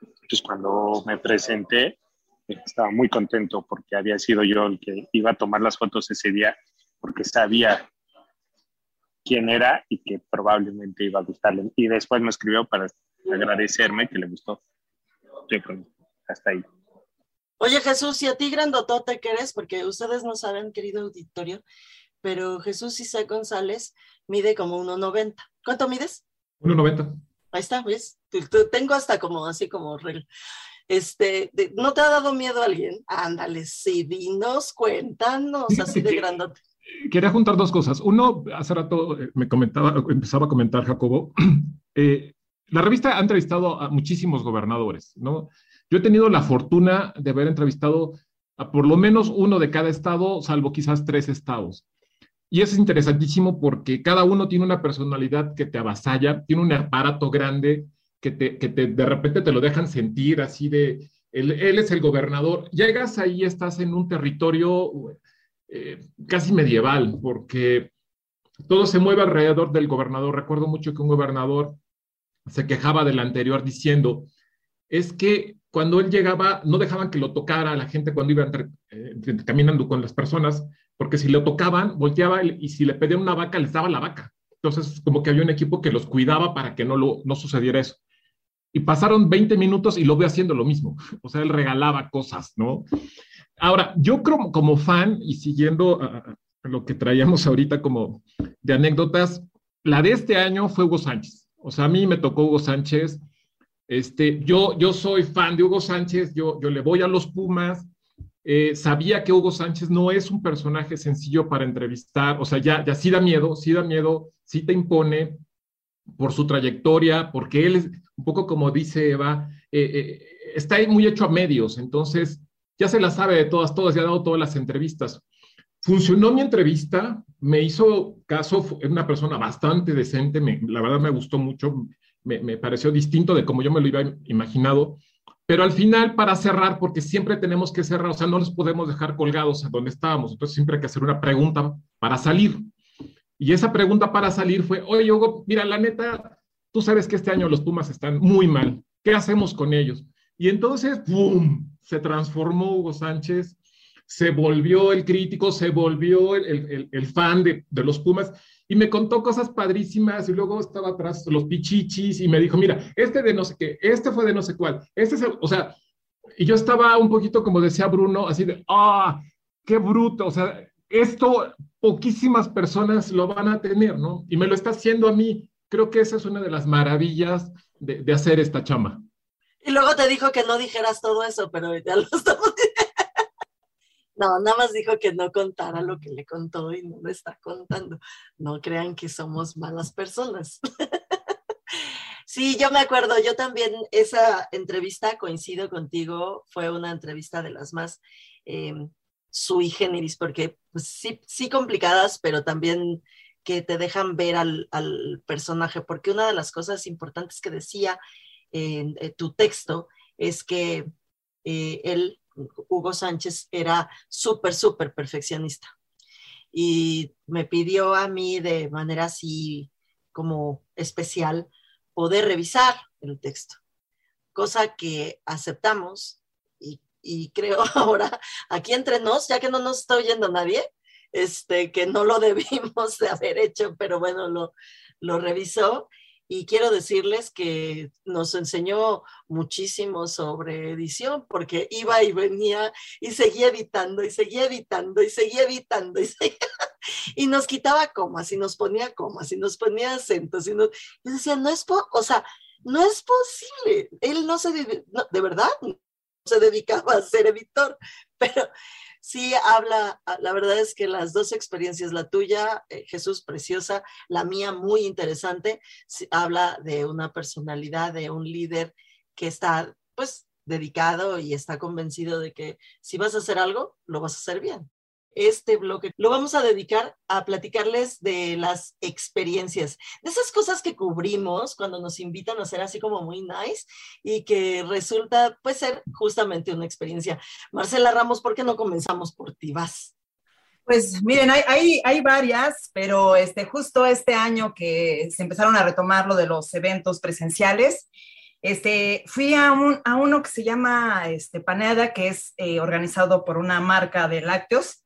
Entonces cuando me presenté, estaba muy contento porque había sido yo el que iba a tomar las fotos ese día, porque sabía quién era y que probablemente iba a gustarle. Y después me escribió para agradecerme que le gustó. hasta ahí. Oye Jesús, y a ti grandotote que eres, porque ustedes no saben, querido auditorio, pero Jesús Isaac González mide como 1,90. ¿Cuánto mides? 1,90. Ahí está, ¿ves? Tengo hasta como así como este, ¿no te ha dado miedo a alguien? Ándale, sí, dinos, cuéntanos, así de grandote. Quería juntar dos cosas. Uno, hace rato eh, me comentaba, empezaba a comentar Jacobo, eh, la revista ha entrevistado a muchísimos gobernadores, ¿no? Yo he tenido la fortuna de haber entrevistado a por lo menos uno de cada estado, salvo quizás tres estados. Y es interesantísimo porque cada uno tiene una personalidad que te avasalla, tiene un aparato grande que, te, que te, de repente te lo dejan sentir así de, él, es el gobernador. Llegas ahí, estás en un territorio eh, casi medieval, porque todo se mueve alrededor del gobernador. Recuerdo mucho que un gobernador se quejaba del anterior diciendo, es que cuando él llegaba no dejaban que lo tocara a la gente cuando iba eh, caminando con las personas, porque si lo tocaban, volteaba y si le pedían una vaca, les daba la vaca. Entonces, como que había un equipo que los cuidaba para que no, lo, no sucediera eso. Y pasaron 20 minutos y lo veo haciendo lo mismo. O sea, él regalaba cosas, ¿no? Ahora, yo creo como fan y siguiendo lo que traíamos ahorita como de anécdotas, la de este año fue Hugo Sánchez. O sea, a mí me tocó Hugo Sánchez. Este, yo, yo soy fan de Hugo Sánchez, yo, yo le voy a los Pumas. Eh, sabía que Hugo Sánchez no es un personaje sencillo para entrevistar, o sea, ya, ya sí da miedo, sí da miedo, sí te impone por su trayectoria, porque él es un poco como dice Eva, eh, eh, está muy hecho a medios, entonces ya se la sabe de todas, todas, ya ha dado todas las entrevistas. Funcionó mi entrevista, me hizo caso, es una persona bastante decente, la verdad me gustó mucho, me, pareció distinto de como yo me lo iba imaginado, pero al final para cerrar, porque siempre tenemos que cerrar, o sea, no los podemos dejar colgados a donde estábamos, entonces siempre hay que hacer una pregunta para salir. Y esa pregunta para salir fue, oye, Hugo, mira, la neta, tú sabes que este año los Pumas están muy mal, ¿qué hacemos con ellos? Y entonces, ¡pum!, se transformó Hugo Sánchez se volvió el crítico, se volvió el, fan de, los Pumas y me contó cosas padrísimas y luego estaba atrás los pichichis y me dijo, mira, este de no sé qué, este fue de no sé cuál, este es el, o sea, y yo estaba un poquito como decía Bruno, así de, ah, qué bruto, o sea, esto poquísimas personas lo van a tener, ¿no? Y me lo está haciendo a mí. Creo que esa es una de las maravillas de, hacer esta chamba. Y luego te dijo que no dijeras todo eso, pero ya lo estamos no, nada más dijo que no contara lo que le contó y no lo está contando. No crean que somos malas personas. sí, yo me acuerdo, yo también, esa entrevista, coincido contigo, fue una entrevista de las más eh, sui generis, porque pues, sí, sí complicadas, pero también que te dejan ver al, personaje, porque una de las cosas importantes que decía en, tu texto es que eh, él Hugo Sánchez era súper, súper perfeccionista. Y me pidió a mí de manera así como especial poder revisar el texto, cosa que aceptamos y creo ahora, aquí entre nos, ya que no nos está oyendo nadie, este, que no lo debimos de haber hecho, pero bueno, lo, lo revisó. Y quiero decirles que nos enseñó muchísimo sobre edición, porque iba y venía y seguía editando y seguía editando y seguía editando y, y nos quitaba comas y nos ponía comas y nos ponía acentos y, nos, y decía, no es, o sea, no es posible, él no se, de verdad, no se dedicaba a ser editor, pero sí habla, ah, la verdad es que las dos experiencias, la tuya, eh, Jesús, preciosa, la mía, muy interesante, habla de una personalidad, de un líder que está, pues, dedicado y está convencido de que si vas a hacer algo, lo vas a hacer bien este bloque lo vamos a dedicar a platicarles de las experiencias, de esas cosas que cubrimos cuando nos invitan a hacer así como muy nice y que resulta pues ser justamente una experiencia. Marcela Ramos, ¿por qué no comenzamos por ti? Vas. Pues miren, hay, hay, varias, pero este, justo este año que se empezaron a retomar lo de los eventos presenciales, este, fui a, un, a uno que se llama este, Paneda, que es eh, organizado por una marca de lácteos,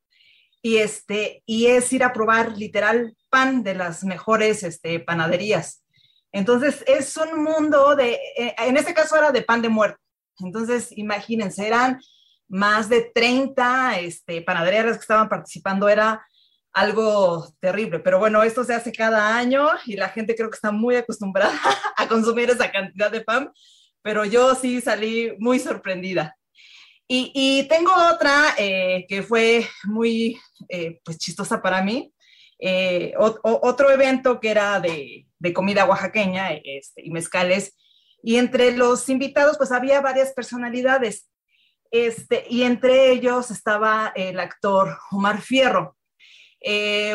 y, este, y es ir a probar literal pan de las mejores este, panaderías. Entonces es un mundo de, eh, en este caso era de pan de muerto. Entonces imagínense, eran más de 30 este, panaderías que estaban participando, era algo terrible. Pero bueno, esto se hace cada año y la gente creo que está muy acostumbrada a consumir esa cantidad de pan, pero yo sí salí muy sorprendida. Y, tengo otra eh, que fue muy eh, pues chistosa para mí. Eh, otro evento que era de, comida oaxaqueña este, y mezcales. Y entre los invitados, pues había varias personalidades. Este, y entre ellos estaba el actor Omar Fierro.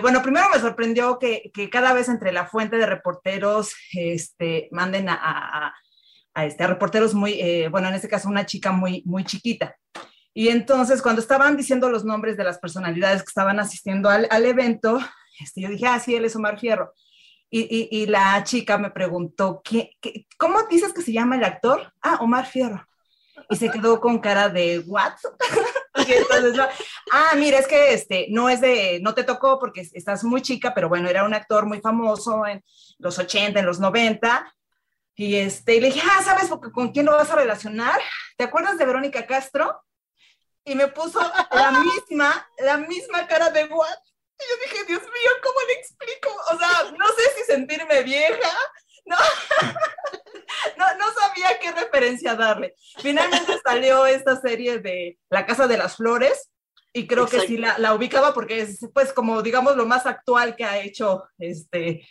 bueno, primero me sorprendió que, cada vez entre la fuente de reporteros este, manden a, este, reporteros muy, eh, bueno, en este caso una chica muy, muy chiquita. Y entonces cuando estaban diciendo los nombres de las personalidades que estaban asistiendo al, al evento, este, yo dije, ah, sí, él es Omar Fierro. Y, y, la chica me preguntó, ¿qué, ¿qué, cómo dices que se llama el actor? Ah, Omar Fierro. Y se quedó con cara de, ¿what? ah, mira, es que este, no es de, no te tocó porque estás muy chica, pero bueno, era un actor muy famoso en los 80, en los 90, y este, le dije, ah, ¿sabes con quién lo vas a relacionar? ¿Te acuerdas de Verónica Castro? Y me puso la misma, la misma cara de what? Y yo dije, Dios mío, ¿cómo le explico? O sea, no sé si sentirme vieja, no, no, no sabía qué referencia darle. Finalmente salió esta serie de La Casa de las Flores, y creo que sí la, la, ubicaba porque es pues como digamos lo más actual que ha hecho este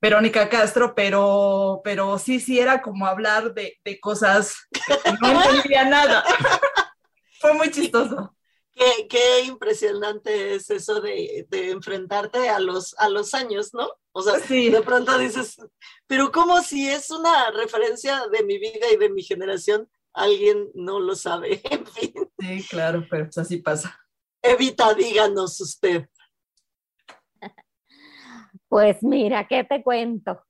Verónica Castro, pero, pero sí, sí era como hablar de, de cosas que no entendía nada. Fue muy chistoso. Qué, qué, impresionante es eso de, de, enfrentarte a los, a los años, ¿no? O sea, sí. de pronto dices, pero como si es una referencia de mi vida y de mi generación, alguien no lo sabe, en fin. Sí, claro, pero pues así pasa. Evita, díganos usted. Pues mira, ¿qué te cuento?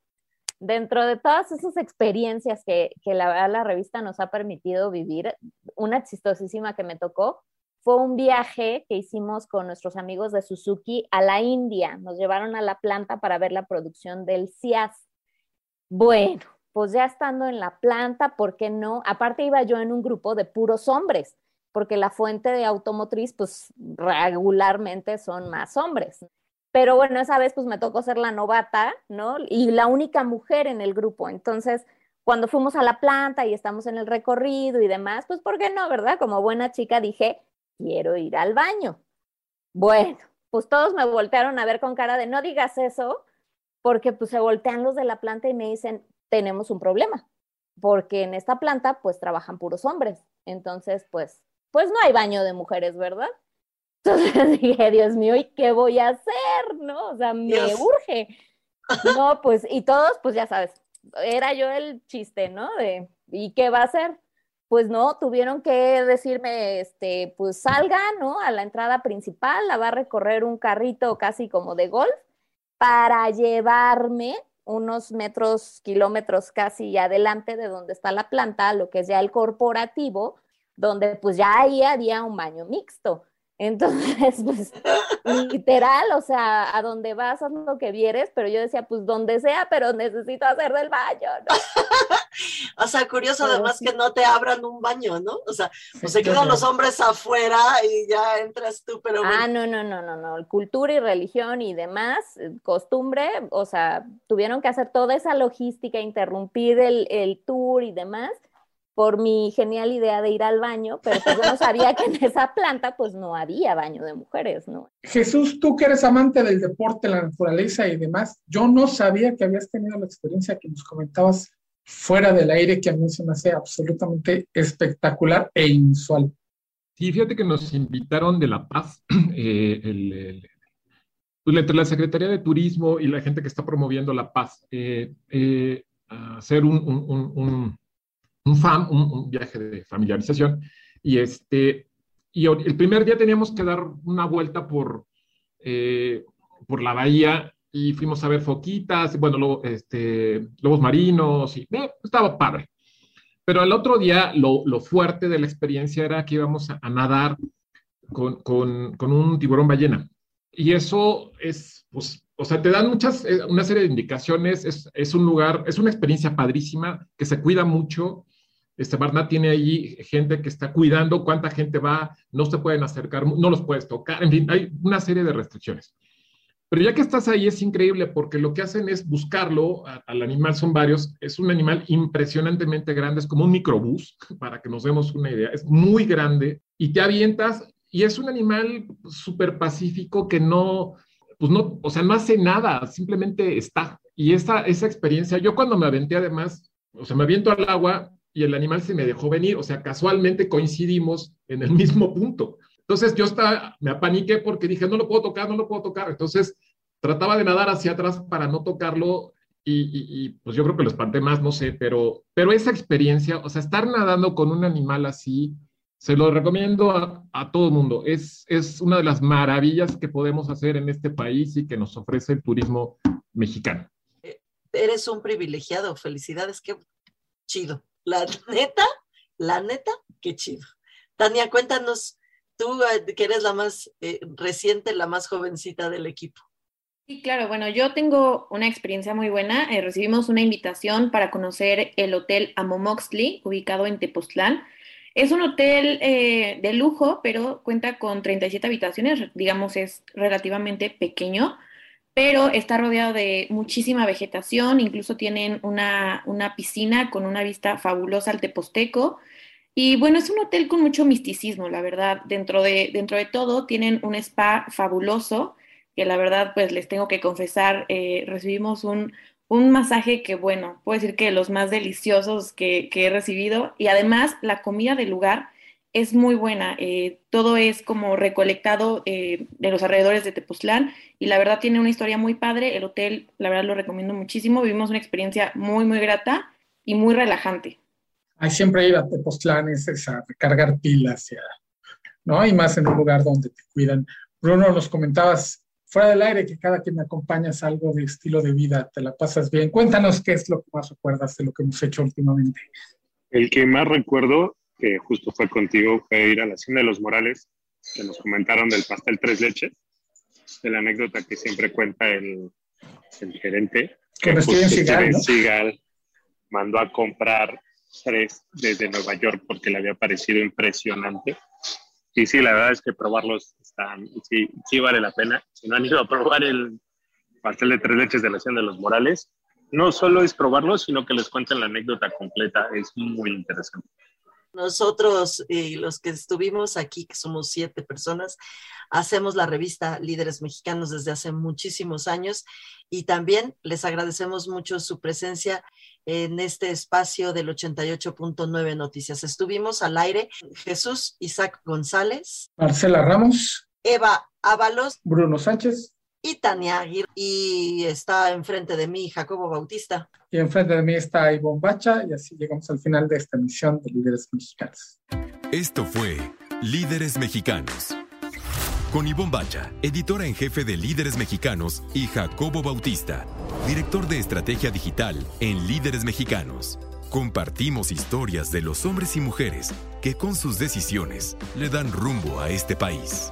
Dentro de todas esas experiencias que, que la, la revista nos ha permitido vivir, una chistosísima que me tocó fue un viaje que hicimos con nuestros amigos de Suzuki a la India. Nos llevaron a la planta para ver la producción del CIAS. Bueno, pues ya estando en la planta, ¿por qué no? Aparte iba yo en un grupo de puros hombres, porque la fuente de automotriz, pues regularmente son más hombres. Pero bueno, esa vez pues me tocó ser la novata, ¿no? Y la única mujer en el grupo. Entonces, cuando fuimos a la planta y estamos en el recorrido y demás, pues ¿por qué no, verdad? Como buena chica dije, quiero ir al baño. Bueno, pues todos me voltearon a ver con cara de no digas eso, porque pues se voltean los de la planta y me dicen, tenemos un problema, porque en esta planta pues trabajan puros hombres. Entonces, pues, pues no hay baño de mujeres, ¿verdad? Entonces dije, Dios mío, ¿y qué voy a hacer? ¿No? O sea, me urge. No, pues, y todos, pues ya sabes, era yo el chiste, ¿no? De, ¿y qué va a hacer? Pues no, tuvieron que decirme, este, pues salga, ¿no? A la entrada principal, la va a recorrer un carrito casi como de golf para llevarme unos metros, kilómetros casi adelante de donde está la planta, lo que es ya el corporativo, donde pues ya ahí había un baño mixto. Entonces, pues, literal, o sea, a donde vas, haz lo que vieres, pero yo decía, pues, donde sea, pero necesito hacer del baño, ¿no? o sea, curioso además que no te abran un baño, ¿no? O sea, pues se quedan los hombres afuera y ya entras tú, pero... Ah, no, no, no, no, no, cultura y religión y demás, eh, costumbre, o sea, tuvieron que hacer toda esa logística, interrumpir el, el tour y demás por mi genial idea de ir al baño, pero pues yo no sabía que en esa planta pues no había baño de mujeres, ¿no? Jesús, tú que eres amante del deporte, la naturaleza y demás, yo no sabía que habías tenido la experiencia que nos comentabas fuera del aire, que a mí se me hace absolutamente espectacular e inusual. Sí, fíjate que nos invitaron de La Paz, eh, el, pues, entre la Secretaría de Turismo y la gente que está promoviendo La Paz, eh, eh, a hacer un un Un, viaje de familiarización, y, este, y el primer día teníamos que dar una vuelta por, eh, por la bahía y fuimos a ver foquitas, bueno, este, lobos marinos, y eh, estaba padre. Pero el otro día lo, lo, fuerte de la experiencia era que íbamos a, nadar con, con, con, un tiburón ballena. Y eso es, pues, o sea, te dan muchas, eh, una serie de indicaciones, es, es, un lugar, es una experiencia padrísima, que se cuida mucho, este Barna tiene allí gente que está cuidando cuánta gente va, no se pueden acercar, no los puedes tocar, en fin, hay una serie de restricciones. Pero ya que estás ahí es increíble porque lo que hacen es buscarlo, al animal son varios, es un animal impresionantemente grande, es como un microbús, para que nos demos una idea, es muy grande y te avientas y es un animal súper pacífico que no, pues no, o sea, no hace nada, simplemente está. Y esa, esa experiencia, yo cuando me aventé además, o sea, me aviento al agua, y el animal se me dejó venir, o sea, casualmente coincidimos en el mismo punto. Entonces yo estaba, me apaniqué porque dije, no lo puedo tocar, no lo puedo tocar. Entonces trataba de nadar hacia atrás para no tocarlo y, pues yo creo que lo espanté más, no sé, pero, pero esa experiencia, o sea, estar nadando con un animal así, se lo recomiendo a, a todo mundo. Es, es una de las maravillas que podemos hacer en este país y que nos ofrece el turismo mexicano. Eh, eres un privilegiado, felicidades, qué chido. La neta, la neta, qué chido. Tania, cuéntanos, tú eh, que eres la más eh, reciente, la más jovencita del equipo. Sí, claro, bueno, yo tengo una experiencia muy buena. Eh, recibimos una invitación para conocer el Hotel Amomoxley, ubicado en Tepoztlán. Es un hotel de lujo, pero cuenta con 37 habitaciones, digamos, es relativamente pequeño pero está rodeado de muchísima vegetación, incluso tienen una, piscina con una vista fabulosa al Teposteco. Y bueno, es un hotel con mucho misticismo, la verdad. Dentro de, dentro de todo, tienen un spa fabuloso, que la verdad, pues les tengo que confesar, eh, recibimos un, un, masaje que, bueno, puedo decir que los más deliciosos que he recibido. Y además, la comida del lugar es muy buena. Eh, todo es como recolectado eh, de los alrededores de Tepoztlán y la verdad tiene una historia muy padre. El hotel, la verdad, lo recomiendo muchísimo. Vivimos una experiencia muy, muy grata y muy relajante. Hay siempre ir a Tepoztlán es, a recargar pilas, ¿no? Y más en un lugar donde te cuidan. Bruno, nos comentabas fuera del aire que cada quien me acompañas algo de estilo de vida, te la pasas bien. Cuéntanos qué es lo que más recuerdas de lo que hemos hecho últimamente. El que más recuerdo que justo fue contigo, fue ir a la Hacienda de los Morales, que nos comentaron del pastel tres leches, de la anécdota que siempre cuenta el, el gerente, que justo Steven Seagal mandó a comprar tres desde Nueva York porque le había parecido impresionante. Y sí, la verdad es que probarlos están, sí, sí vale la pena. Si no han ido a probar el pastel de tres leches de la Hacienda de los Morales, no solo es probarlo, sino que les cuenten la anécdota completa. Es muy interesante. Nosotros, y los que estuvimos aquí, que somos siete personas, hacemos la revista Líderes Mexicanos desde hace muchísimos años y también les agradecemos mucho su presencia en este espacio del 88.9 Noticias. Estuvimos al aire Jesús Isaac González, Marcela Ramos, Eva Ábalos, Bruno Sánchez y Tania Aguirre. Y está enfrente de mí Jacobo Bautista. Y enfrente de mí está Ivonne Bacha. Y así llegamos al final de esta emisión de Líderes Mexicanos. Esto fue Líderes Mexicanos. Con Ivonne Bacha, editora en jefe de Líderes Mexicanos, y Jacobo Bautista, director de estrategia digital en Líderes Mexicanos. Compartimos historias de los hombres y mujeres que con sus decisiones le dan rumbo a este país.